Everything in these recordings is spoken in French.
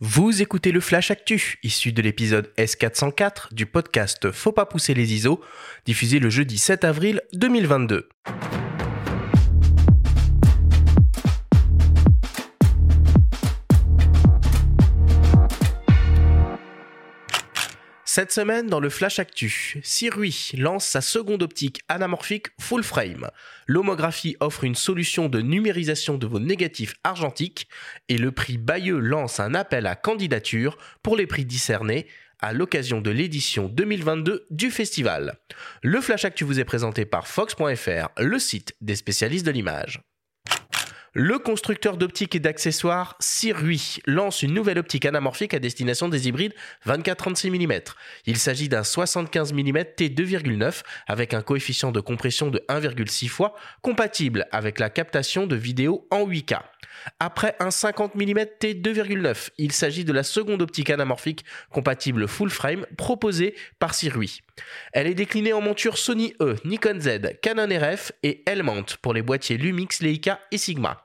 Vous écoutez le Flash Actu, issu de l'épisode S404 du podcast Faut pas pousser les ISO, diffusé le jeudi 7 avril 2022. Cette semaine, dans le Flash Actu, Sirui lance sa seconde optique anamorphique full frame. L'homographie offre une solution de numérisation de vos négatifs argentiques et le prix Bayeux lance un appel à candidature pour les prix discernés à l'occasion de l'édition 2022 du festival. Le Flash Actu vous est présenté par Fox.fr, le site des spécialistes de l'image. Le constructeur d'optique et d'accessoires Sirui lance une nouvelle optique anamorphique à destination des hybrides 24-36 mm. Il s'agit d'un 75 mm T2,9 avec un coefficient de compression de 1,6 fois compatible avec la captation de vidéo en 8K. Après un 50 mm T2,9, il s'agit de la seconde optique anamorphique compatible full frame proposée par Sirui. Elle est déclinée en monture Sony E, Nikon Z, Canon RF et Helmont pour les boîtiers Lumix, Leica et Sigma.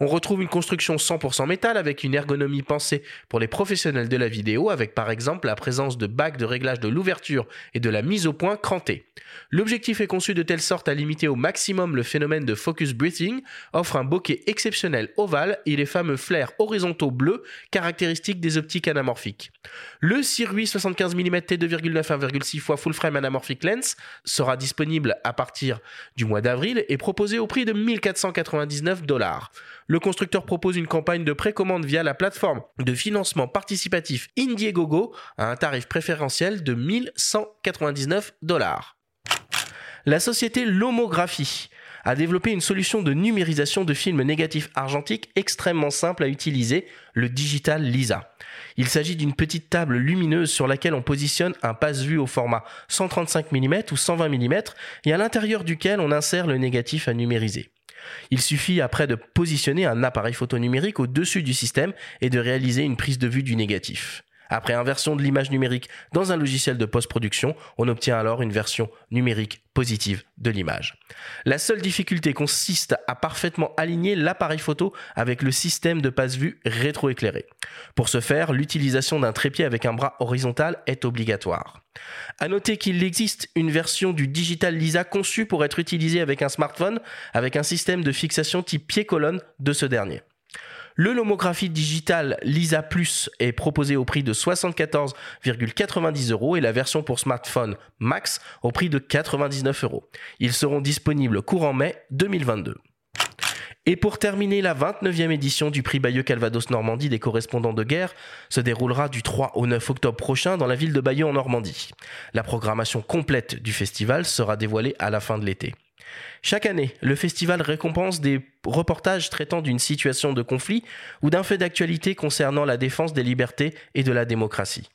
On retrouve une construction 100% métal avec une ergonomie pensée pour les professionnels de la vidéo avec par exemple la présence de bacs de réglage de l'ouverture et de la mise au point crantée. L'objectif est conçu de telle sorte à limiter au maximum le phénomène de focus breathing, offre un bokeh exceptionnel ovale et les fameux flares horizontaux bleus caractéristiques des optiques anamorphiques. Le Sirui 75 mm t2,9 1,6 fois full frame anamorphic lens sera disponible à partir du mois d'avril et proposé au prix de 1499 dollars. Le constructeur propose une campagne de précommande via la plateforme de financement participatif Indiegogo à un tarif préférentiel de 1199 dollars. La société Lomographie a développé une solution de numérisation de films négatifs argentiques extrêmement simple à utiliser, le Digital Lisa. Il s'agit d'une petite table lumineuse sur laquelle on positionne un passe-vue au format 135 mm ou 120 mm et à l'intérieur duquel on insère le négatif à numériser. Il suffit après de positionner un appareil photo numérique au-dessus du système et de réaliser une prise de vue du négatif. Après inversion de l'image numérique dans un logiciel de post-production, on obtient alors une version numérique positive de l'image. La seule difficulté consiste à parfaitement aligner l'appareil photo avec le système de passe-vue rétroéclairé. Pour ce faire, l'utilisation d'un trépied avec un bras horizontal est obligatoire. À noter qu'il existe une version du Digital Lisa conçue pour être utilisée avec un smartphone avec un système de fixation type pied-colonne de ce dernier. Le lomographie digitale Lisa Plus est proposé au prix de 74,90 euros et la version pour smartphone Max au prix de 99 euros. Ils seront disponibles courant mai 2022. Et pour terminer, la 29e édition du prix Bayeux Calvados Normandie des correspondants de guerre se déroulera du 3 au 9 octobre prochain dans la ville de Bayeux en Normandie. La programmation complète du festival sera dévoilée à la fin de l'été. Chaque année, le festival récompense des reportages traitant d'une situation de conflit ou d'un fait d'actualité concernant la défense des libertés et de la démocratie.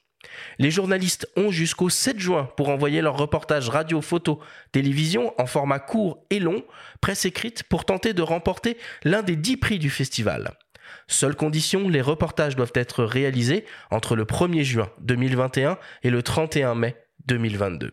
Les journalistes ont jusqu'au 7 juin pour envoyer leurs reportages radio, photo, télévision en format court et long, presse écrite, pour tenter de remporter l'un des 10 prix du festival. Seule condition, les reportages doivent être réalisés entre le 1er juin 2021 et le 31 mai 2022.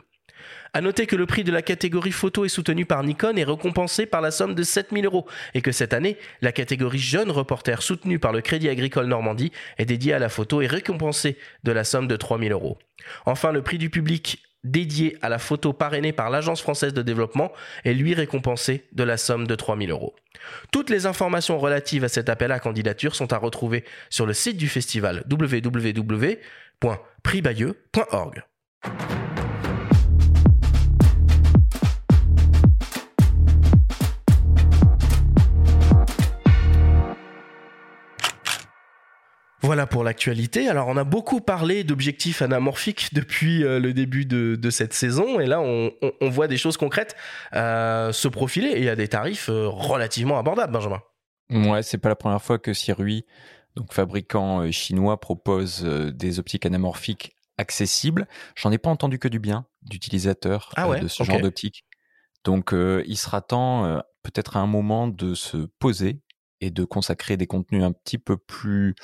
À noter que le prix de la catégorie photo est soutenu par Nikon et récompensé par la somme de 7000 euros et que cette année, la catégorie jeune reporter soutenue par le Crédit Agricole Normandie est dédiée à la photo et récompensée de la somme de 3000 euros. Enfin, le prix du public dédié à la photo parrainée par l'Agence française de développement est lui récompensé de la somme de 3000 euros. Toutes les informations relatives à cet appel à candidature sont à retrouver sur le site du festival www.prixbayeux.org. Voilà pour l'actualité. Alors on a beaucoup parlé d'objectifs anamorphiques depuis euh, le début de, de, cette saison et là on, on, on voit des choses concrètes euh, se profiler et à des tarifs euh, relativement abordables, Benjamin. Ouais, c'est pas la première fois que Sirui, donc fabricant chinois, propose des optiques anamorphiques accessibles. J'en ai pas entendu que du bien d'utilisateurs ah ouais, de ce okay. genre d'optique. Donc il sera temps peut-être à un moment de se poser et de consacrer des contenus un petit peu plus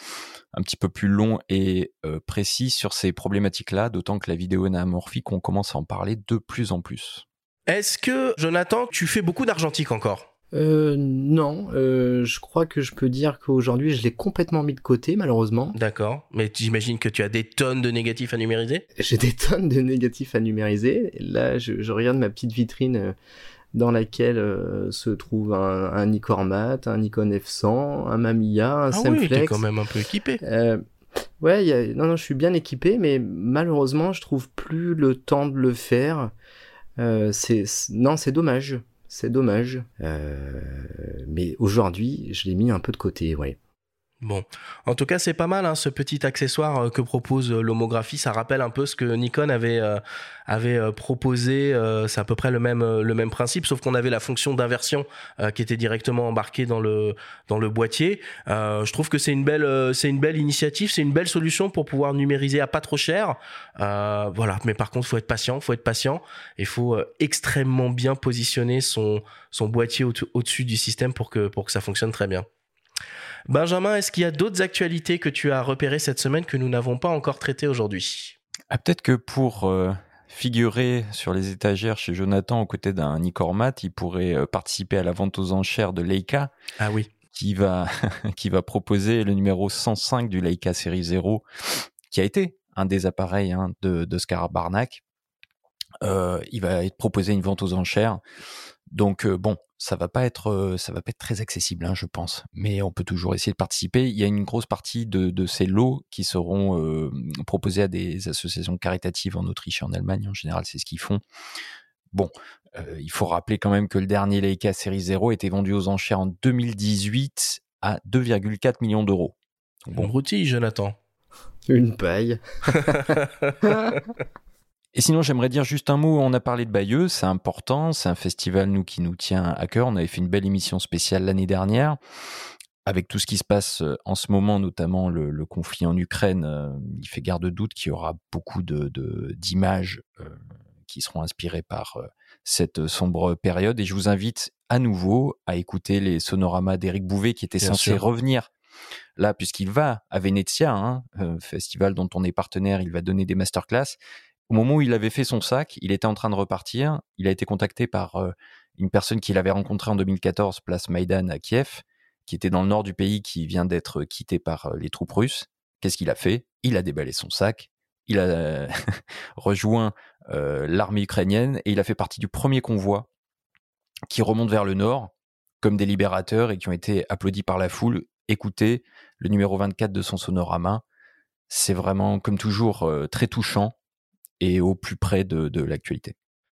un petit peu plus longs et euh, précis sur ces problématiques-là, d'autant que la vidéo anamorphique, on commence à en parler de plus en plus. Est-ce que Jonathan, tu fais beaucoup d'argentique encore? Euh, non, euh, je crois que je peux dire qu'aujourd'hui je l'ai complètement mis de côté malheureusement. D'accord, mais j'imagine que tu as des tonnes de négatifs à numériser? J'ai des tonnes de négatifs à numériser. Là, je, regarde ma petite vitrine euh, dans laquelle se trouve un, un, Nikon Mat, un Nikon F100, un Mamiya, un ah Semflex. Oui, quand même un peu équipé. ouais, y a... non, non, je suis bien équipé, mais malheureusement, je trouve plus le temps de le faire. c'est non, c'est dommage c'est dommage. Euh, mais aujourd'hui, je l'ai mis un peu de côté, ouais. Bon, en tout cas, c'est pas mal hein, ce petit accessoire euh, que propose euh, l'homographie. Ça rappelle un peu ce que Nikon avait euh, avait proposé. c'est à peu près le même le même principe, sauf qu'on avait la fonction d'inversion qui était directement embarquée dans le dans le boîtier. je trouve que c'est une belle c'est une belle initiative, c'est une belle solution pour pouvoir numériser à pas trop cher. voilà, mais par contre, faut être patient, faut être patient. Il faut extrêmement bien positionner son son boîtier au-dessus du système pour que pour que ça fonctionne très bien. Benjamin, est-ce qu'il y a d'autres actualités que tu as repérées cette semaine que nous n'avons pas encore traitées aujourd'hui? Ah, Peut-être que pour euh, figurer sur les étagères chez Jonathan aux côtés d'un Nicormat, il pourrait euh, participer à la vente aux enchères de Leica. Ah oui. Qui va, qui va proposer le numéro 105 du Leica série 0, qui a été un des appareils hein, de, de Barnack. Euh, il va être proposé une vente aux enchères. Donc bon, ça va pas être ça va pas être très accessible, hein, je pense. Mais on peut toujours essayer de participer. Il y a une grosse partie de, ces lots qui seront proposés à des associations caritatives en Autriche et en Allemagne. En général, c'est ce qu'ils font. Bon, il faut rappeler quand même que le dernier Leica Série 0 était vendu aux enchères en 2018 à 2,4 millions d'euros. Bon, broutille, Jonathan. Une paille. Et sinon, j'aimerais dire juste un mot. On a parlé de Bayeux, c'est important. C'est un festival, nous, qui nous tient à cœur. On avait fait une belle émission spéciale l'année dernière. Avec tout ce qui se passe euh, en ce moment, notamment le, conflit en Ukraine, euh, il fait garde de doute qu'il y aura beaucoup de, d'images euh, qui seront inspirées par cette sombre période. Et je vous invite à nouveau à écouter les sonoramas d'Éric Bouvet qui était censé revenir là, puisqu'il va à Venezia, hein, festival dont on est partenaire, il va donner des masterclass. Au moment où il avait fait son sac, il était en train de repartir. Il a été contacté par euh, une personne qu'il avait rencontrée en 2014, place Maïdan à Kiev, qui était dans le nord du pays, qui vient d'être quitté par euh, les troupes russes. Qu'est-ce qu'il a fait? Il a déballé son sac, il a rejoint euh, l'armée ukrainienne et il a fait partie du premier convoi qui remonte vers le nord comme des libérateurs et qui ont été applaudis par la foule. Écoutez le numéro 24 de son sonorama. C'est vraiment, comme toujours, très touchant et au plus près de, l'actualité.